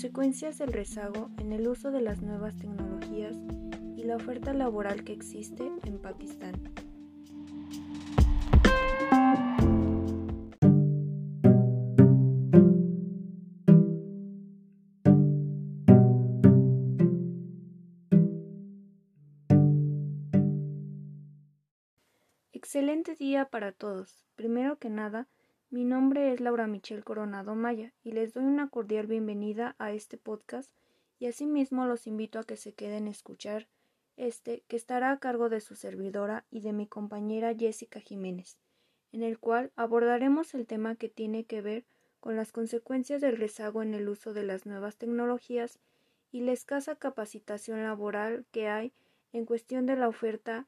Consecuencias del rezago en el uso de las nuevas tecnologías y la oferta laboral que existe en Pakistán. Excelente día para todos. Primero que nada, mi nombre es Laura Michelle Coronado Maya y les doy una cordial bienvenida a este podcast y asimismo los invito a que se queden a escuchar este que estará a cargo de su servidora y de mi compañera Jessica Jiménez, en el cual abordaremos el tema que tiene que ver con las consecuencias del rezago en el uso de las nuevas tecnologías y la escasa capacitación laboral que hay en cuestión de la oferta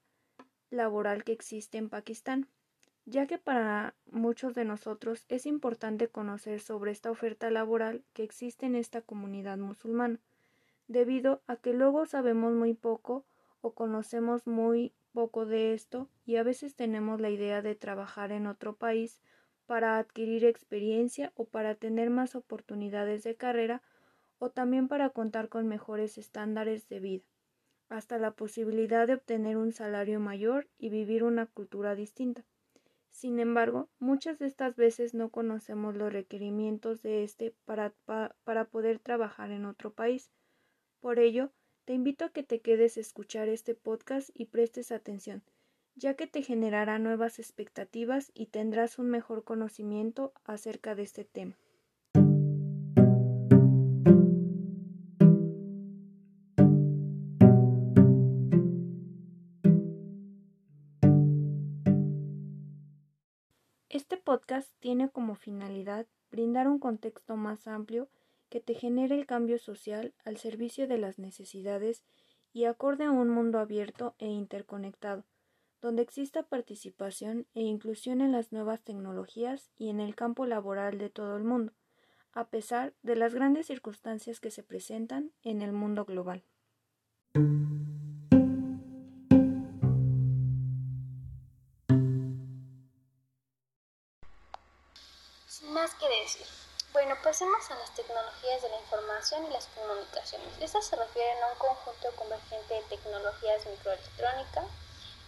laboral que existe en Pakistán ya que para muchos de nosotros es importante conocer sobre esta oferta laboral que existe en esta comunidad musulmana, debido a que luego sabemos muy poco o conocemos muy poco de esto y a veces tenemos la idea de trabajar en otro país para adquirir experiencia o para tener más oportunidades de carrera o también para contar con mejores estándares de vida, hasta la posibilidad de obtener un salario mayor y vivir una cultura distinta. Sin embargo, muchas de estas veces no conocemos los requerimientos de este para, para poder trabajar en otro país. Por ello, te invito a que te quedes a escuchar este podcast y prestes atención, ya que te generará nuevas expectativas y tendrás un mejor conocimiento acerca de este tema. Podcast tiene como finalidad brindar un contexto más amplio que te genere el cambio social al servicio de las necesidades y acorde a un mundo abierto e interconectado, donde exista participación e inclusión en las nuevas tecnologías y en el campo laboral de todo el mundo, a pesar de las grandes circunstancias que se presentan en el mundo global. Bueno, pasemos a las tecnologías de la información y las comunicaciones. Estas se refieren a un conjunto convergente de tecnologías microelectrónica,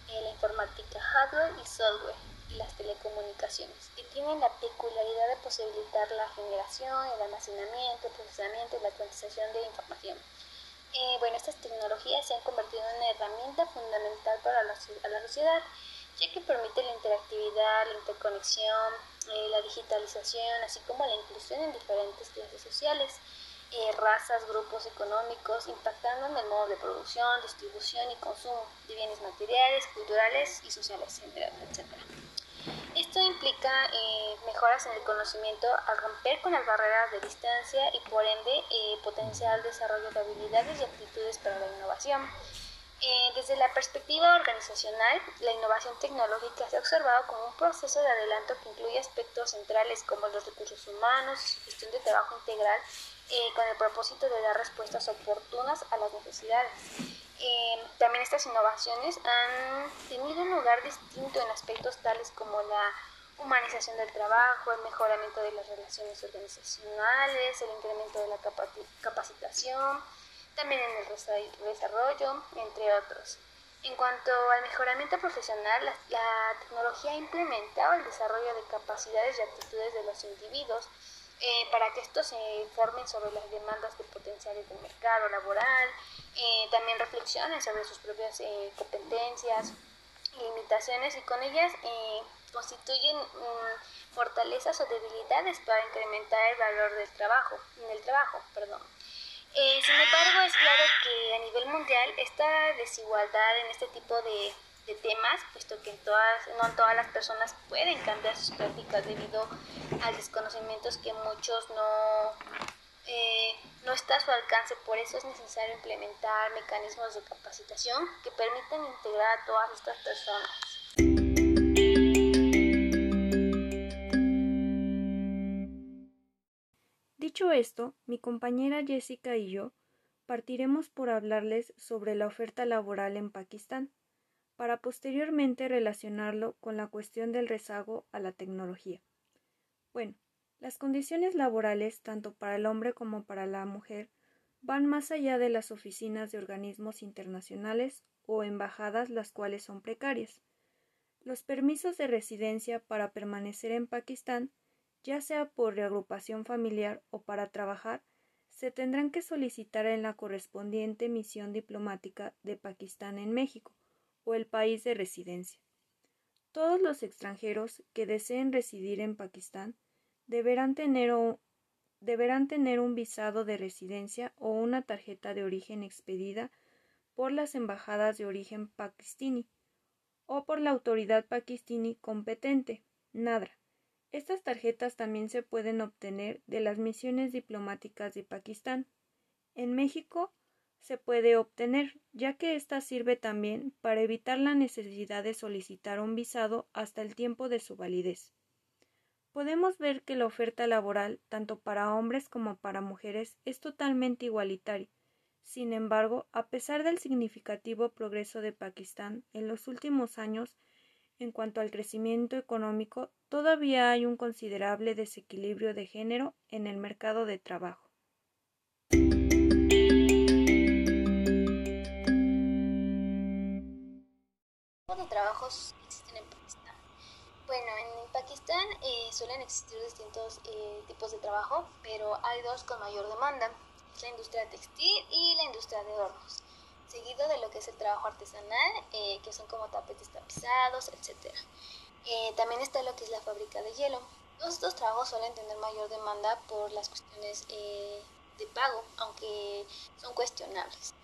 eh, la informática hardware y software y las telecomunicaciones, que tienen la peculiaridad de posibilitar la generación, el almacenamiento, el procesamiento y la cuantización de información. Eh, bueno, estas tecnologías se han convertido en una herramienta fundamental para la, la sociedad, ya que permite la interactividad, la interconexión, eh, la digitalización, así como la inclusión en diferentes clases sociales, eh, razas, grupos económicos, impactando en el modo de producción, distribución y consumo de bienes materiales, culturales y sociales, etc. Esto implica eh, mejoras en el conocimiento al romper con las barreras de distancia y por ende potenciar el desarrollo de habilidades y actitudes para la innovación. Eh, desde la perspectiva organizacional, la innovación tecnológica se ha observado como un proceso de adelanto que incluye aspectos centrales como los recursos humanos, gestión de trabajo integral, eh, con el propósito de dar respuestas oportunas a las necesidades. Eh, también estas innovaciones han tenido un lugar distinto en aspectos tales como la humanización del trabajo, el mejoramiento de las relaciones organizacionales, el incremento de la capacitación, también en el desarrollo, entre otros. En cuanto al mejoramiento profesional, la, tecnología ha implementado el desarrollo de capacidades y actitudes de los individuos eh, para que estos se informen sobre las demandas de potenciales del mercado laboral, eh, también reflexionen sobre sus propias eh, competencias limitaciones y con ellas constituyen mm, fortalezas o debilidades para incrementar el valor del trabajo, en trabajo, perdón. Eh, sin embargo, es claro que a nivel mundial esta desigualdad en este tipo de, temas, puesto que todas, no todas las personas pueden cambiar sus prácticas debido al desconocimiento que muchos no, eh, no está a su alcance. Por eso es necesario implementar mecanismos de capacitación que permitan integrar a todas estas personas. Dicho esto, mi compañera Jessica y yo partiremos por hablarles sobre la oferta laboral en Pakistán, para posteriormente relacionarlo con la cuestión del rezago a la tecnología. Bueno, Las condiciones laborales, tanto para el hombre como para la mujer, van más allá de las oficinas de organismos internacionales o embajadas, las cuales son precarias. Los permisos de residencia para permanecer en Pakistán, ya sea por reagrupación familiar o para trabajar, se tendrán que solicitar en la correspondiente misión diplomática de Pakistán en México o el país de residencia. Todos los extranjeros que deseen residir en Pakistán deberán tener, un visado de residencia o una tarjeta de origen expedida por las embajadas de origen pakistini o por la autoridad pakistini competente, NADRA. Estas tarjetas también se pueden obtener de las misiones diplomáticas de Pakistán. En México se puede obtener, ya que ésta sirve también para evitar la necesidad de solicitar un visado hasta el tiempo de su validez podemos ver que la oferta laboral, tanto para hombres como para mujeres, es totalmente igualitaria. Sin embargo, a pesar del significativo progreso de Pakistán en los últimos años en cuanto al crecimiento económico, todavía hay un considerable desequilibrio de género en el mercado de trabajo. de trabajos existen en bueno, en Pakistán eh, suelen existir distintos eh, tipos de trabajo, pero hay dos con mayor demanda, la industria textil y la industria de hornos, seguido de lo que es el trabajo artesanal, eh, que son como tapetes tapizados, etc. también está lo que es la fábrica de hielo. Todos estos trabajos suelen tener mayor demanda por las cuestiones de pago, aunque son cuestionables.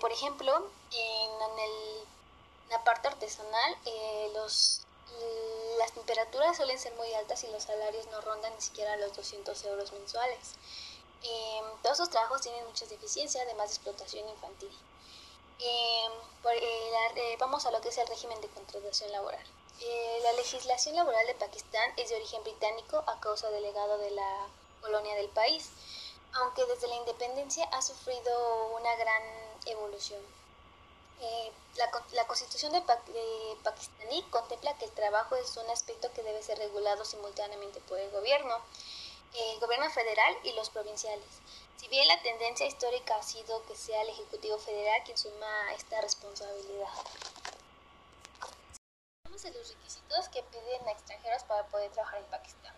por ejemplo, en, el, en la parte artesanal, los las temperaturas suelen ser muy altas y los salarios no rondan ni siquiera los 200 euros mensuales. Em, todos los trabajos tienen muchas deficiencias, además de explotación infantil. Em, eh, vamos a lo que es el régimen de contratación laboral. Eh, la legislación laboral de Pakistán es de origen británico a causa del legado de la colonia del país, aunque desde la independencia ha sufrido una gran evolución. Eh, la, Constitución de, Pakistaní contempla que el trabajo es un aspecto que debe ser regulado simultáneamente por el gobierno, el gobierno federal y los provinciales. Si bien la tendencia histórica ha sido que sea el Ejecutivo Federal quien suma esta responsabilidad. Vamos a los requisitos que piden a extranjeros para poder trabajar en Pakistán.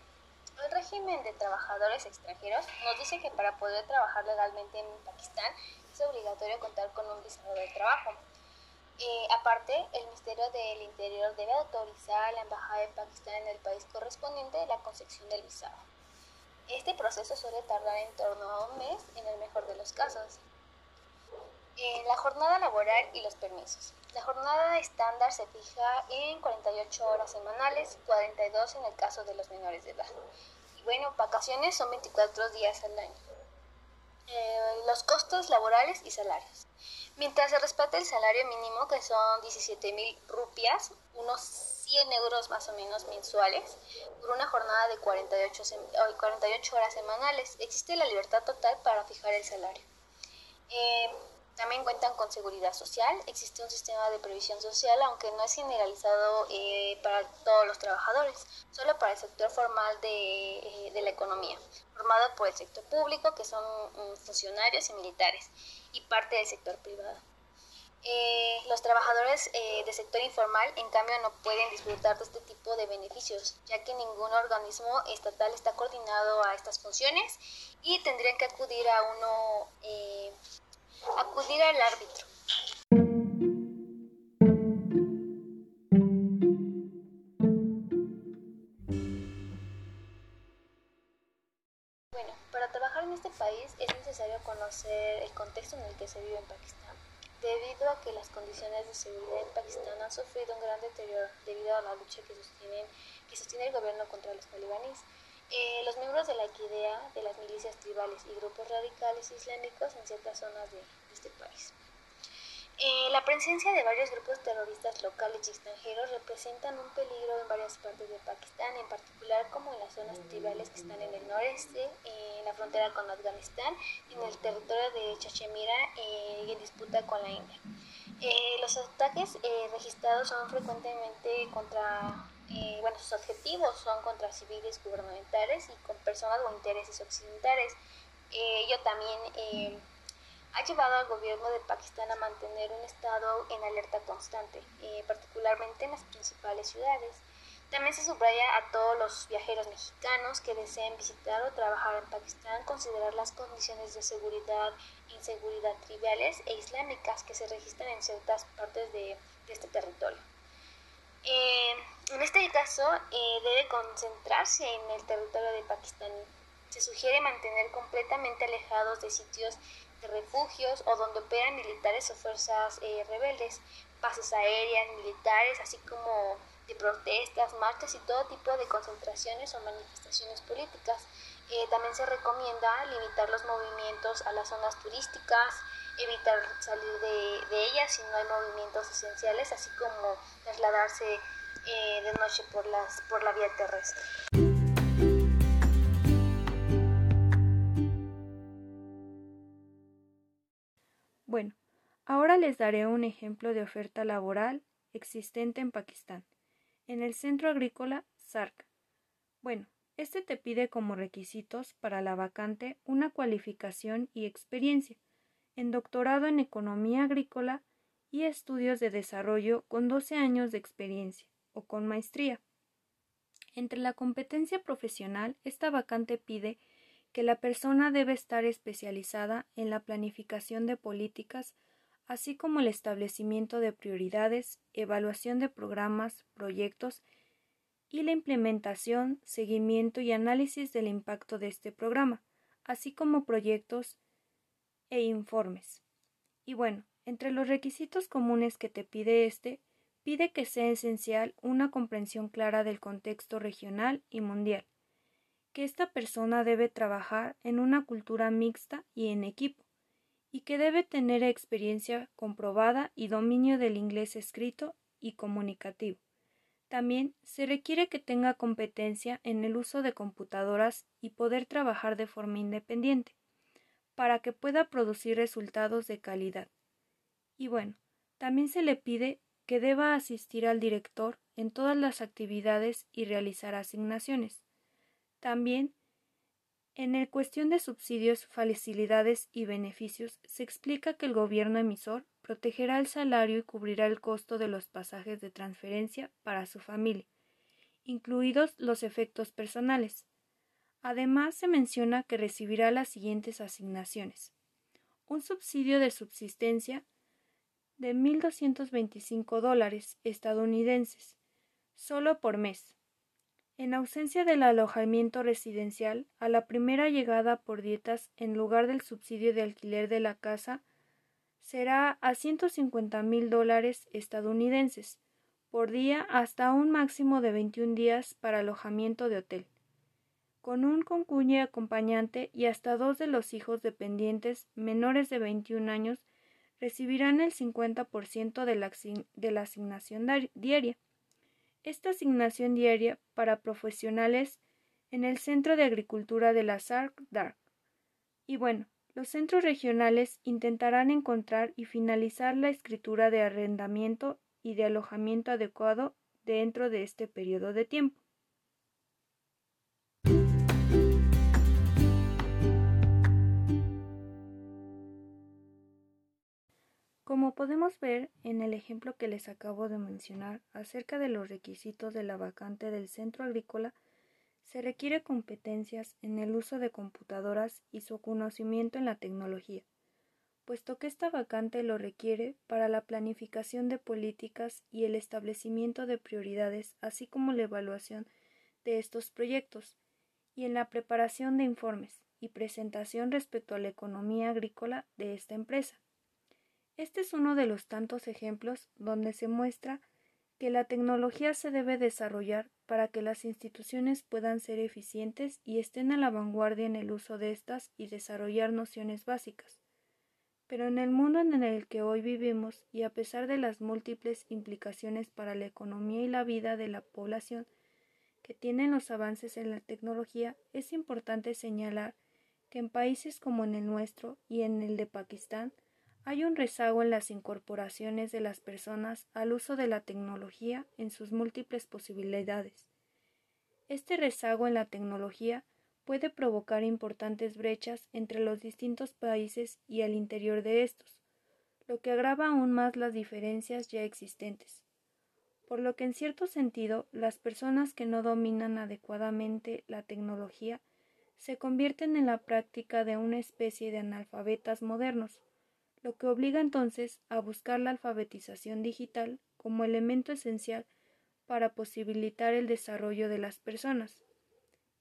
El régimen de trabajadores extranjeros nos dice que para poder trabajar legalmente en Pakistán es obligatorio contar con un visado de trabajo. Eh, aparte, el Ministerio del Interior debe autorizar a la Embajada de Pakistán en el país correspondiente la concesión del visado. Este proceso suele tardar en torno a un mes en el mejor de los casos. En la jornada laboral y los permisos. La jornada estándar se fija en 48 horas semanales, 42 en el caso de los menores de edad. Y bueno, vacaciones son 24 días al año. Eh, los costos laborales y salarios. Mientras se respeta el salario mínimo, que son 17 mil rupias, unos 100 euros más o menos mensuales, por una jornada de 48, 48 horas semanales, existe la libertad total para fijar el salario. Eh, también cuentan con seguridad social, existe un sistema de previsión social, aunque no es generalizado eh, para todos los trabajadores, solo para el sector formal de, eh, la economía, formado por el sector público, que son mm, funcionarios y militares, y parte del sector privado. Eh, los trabajadores del sector informal, en cambio, no pueden disfrutar de este tipo de beneficios, ya que ningún organismo estatal está coordinado a estas funciones y tendrían que acudir a uno acudir al árbitro. Bueno, para trabajar en este país es necesario conocer el contexto en el que se vive en Pakistán, debido a que las condiciones de seguridad en Pakistán han sufrido un gran deterioro debido a la lucha que, que sostiene el gobierno contra los talibanes. Eh, los miembros de la Equidea, de las milicias tribales y grupos radicales islámicos en ciertas zonas de, este país. Eh, la presencia de varios grupos terroristas locales y extranjeros representan un peligro en varias partes de Pakistán, en particular como en las zonas tribales que están en el noreste, en la frontera con Afganistán, en el territorio de Chachemira eh, y en disputa con la India. Los ataques registrados son frecuentemente contra Eh, bueno, sus objetivos son contra civiles gubernamentales y con personas o intereses occidentales. Eh, ello también eh, ha llevado al gobierno de Pakistán a mantener un estado en alerta constante, particularmente en las principales ciudades. También se subraya a todos los viajeros mexicanos que deseen visitar o trabajar en Pakistán considerar las condiciones de seguridad inseguridad triviales e islámicas que se registran en ciertas partes de, este territorio. Eh, en este caso, eh, debe concentrarse en el territorio de Pakistán. Se sugiere mantener completamente alejados de sitios de refugios o donde operan militares o fuerzas eh, rebeldes, bases aéreas, militares, así como de protestas, marchas y todo tipo de concentraciones o manifestaciones políticas. Eh, también se recomienda limitar los movimientos a las zonas turísticas, evitar salir de, ellas si no hay movimientos esenciales, así como trasladarse eh, de noche por, las, por la vía terrestre. Bueno, ahora les daré un ejemplo de oferta laboral existente en Pakistán en el centro agrícola SARC. Bueno, este te pide como requisitos para la vacante una cualificación y experiencia en doctorado en economía agrícola y estudios de desarrollo con 12 años de experiencia o con maestría. Entre la competencia profesional, esta vacante pide que la persona debe estar especializada en la planificación de políticas así como el establecimiento de prioridades, evaluación de programas, proyectos y la implementación, seguimiento y análisis del impacto de este programa, así como proyectos e informes. Y bueno, entre los requisitos comunes que te pide este, pide que sea esencial una comprensión clara del contexto regional y mundial, que esta persona debe trabajar en una cultura mixta y en equipo, y que debe tener experiencia comprobada y dominio del inglés escrito y comunicativo. También se requiere que tenga competencia en el uso de computadoras y poder trabajar de forma independiente, para que pueda producir resultados de calidad. Y bueno, también se le pide que deba asistir al director en todas las actividades y realizar asignaciones. También en el cuestión de subsidios, facilidades y beneficios, se explica que el gobierno emisor protegerá el salario y cubrirá el costo de los pasajes de transferencia para su familia, incluidos los efectos personales. Además, se menciona que recibirá las siguientes asignaciones. Un subsidio de subsistencia de 1.225 dólares estadounidenses, solo por mes, en ausencia del alojamiento residencial, a la primera llegada por dietas en lugar del subsidio de alquiler de la casa será a 150 mil dólares estadounidenses por día hasta un máximo de 21 días para alojamiento de hotel, con un concuñe acompañante y hasta dos de los hijos dependientes menores de 21 años recibirán el 50% de la, de la asignación diaria esta asignación diaria para profesionales en el Centro de Agricultura de la SARC DARC. Y bueno, los centros regionales intentarán encontrar y finalizar la escritura de arrendamiento y de alojamiento adecuado dentro de este periodo de tiempo. Como podemos ver en el ejemplo que les acabo de mencionar acerca de los requisitos de la vacante del centro agrícola, se requiere competencias en el uso de computadoras y su conocimiento en la tecnología, puesto que esta vacante lo requiere para la planificación de políticas y el establecimiento de prioridades, así como la evaluación de estos proyectos, y en la preparación de informes y presentación respecto a la economía agrícola de esta empresa. Este es uno de los tantos ejemplos donde se muestra que la tecnología se debe desarrollar para que las instituciones puedan ser eficientes y estén a la vanguardia en el uso de estas y desarrollar nociones básicas. Pero en el mundo en el que hoy vivimos y a pesar de las múltiples implicaciones para la economía y la vida de la población que tienen los avances en la tecnología, es importante señalar que en países como en el nuestro y en el de Pakistán, Hay un rezago en las incorporaciones de las personas al uso de la tecnología en sus múltiples posibilidades. Este rezago en la tecnología puede provocar importantes brechas entre los distintos países y el interior de estos, lo que agrava aún más las diferencias ya existentes. Por lo que en cierto sentido las personas que no dominan adecuadamente la tecnología se convierten en la práctica de una especie de analfabetas modernos, lo que obliga entonces a buscar la alfabetización digital como elemento esencial para posibilitar el desarrollo de las personas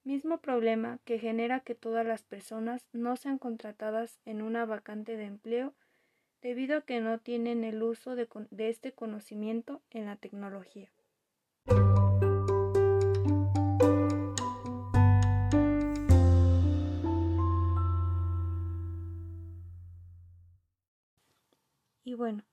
mismo problema que genera que todas las personas no sean contratadas en una vacante de empleo debido a que no tienen el uso de, este conocimiento en la tecnología. Y bueno,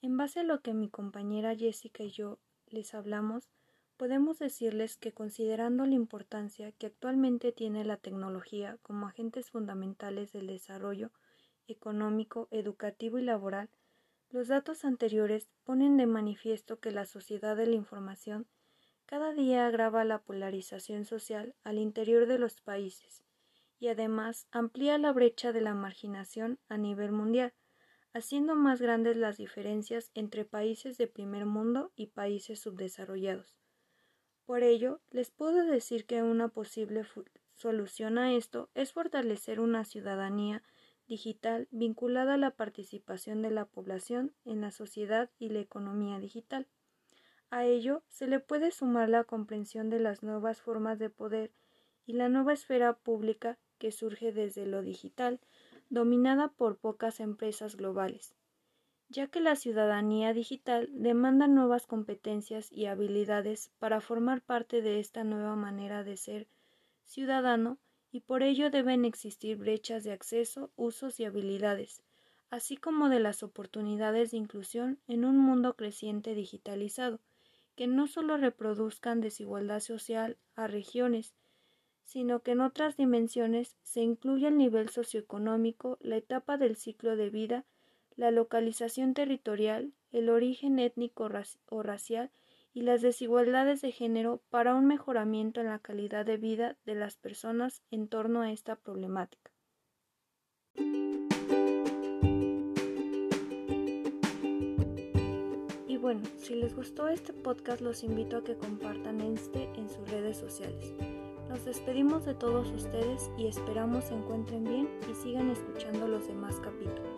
en base a lo que mi compañera Jessica y yo les hablamos, Podemos decirles que considerando la importancia que actualmente tiene la tecnología como agentes fundamentales del desarrollo económico, educativo y laboral, los datos anteriores ponen de manifiesto que la sociedad de la información cada día agrava la polarización social al interior de los países y además amplía la brecha de la marginación a nivel mundial, haciendo más grandes las diferencias entre países de primer mundo y países subdesarrollados. Por ello, les puedo decir que una posible solución a esto es fortalecer una ciudadanía digital vinculada a la participación de la población en la sociedad y la economía digital. A ello se le puede sumar la comprensión de las nuevas formas de poder y la nueva esfera pública que surge desde lo digital, dominada por pocas empresas globales, ya que la ciudadanía digital demanda nuevas competencias y habilidades para formar parte de esta nueva manera de ser ciudadano y por ello deben existir brechas de acceso, usos y habilidades, así como de las oportunidades de inclusión en un mundo creciente digitalizado, que no solo reproduzcan desigualdad social a regiones, sino que en otras dimensiones se incluya el nivel socioeconómico, la etapa del ciclo de vida la localización territorial, el origen étnico o racial y las desigualdades de género para un mejoramiento en la calidad de vida de las personas en torno a esta problemática. Y bueno, si les gustó este podcast los invito a que compartan este en sus redes sociales. Nos despedimos de todos ustedes y esperamos se encuentren bien y sigan escuchando los demás capítulos.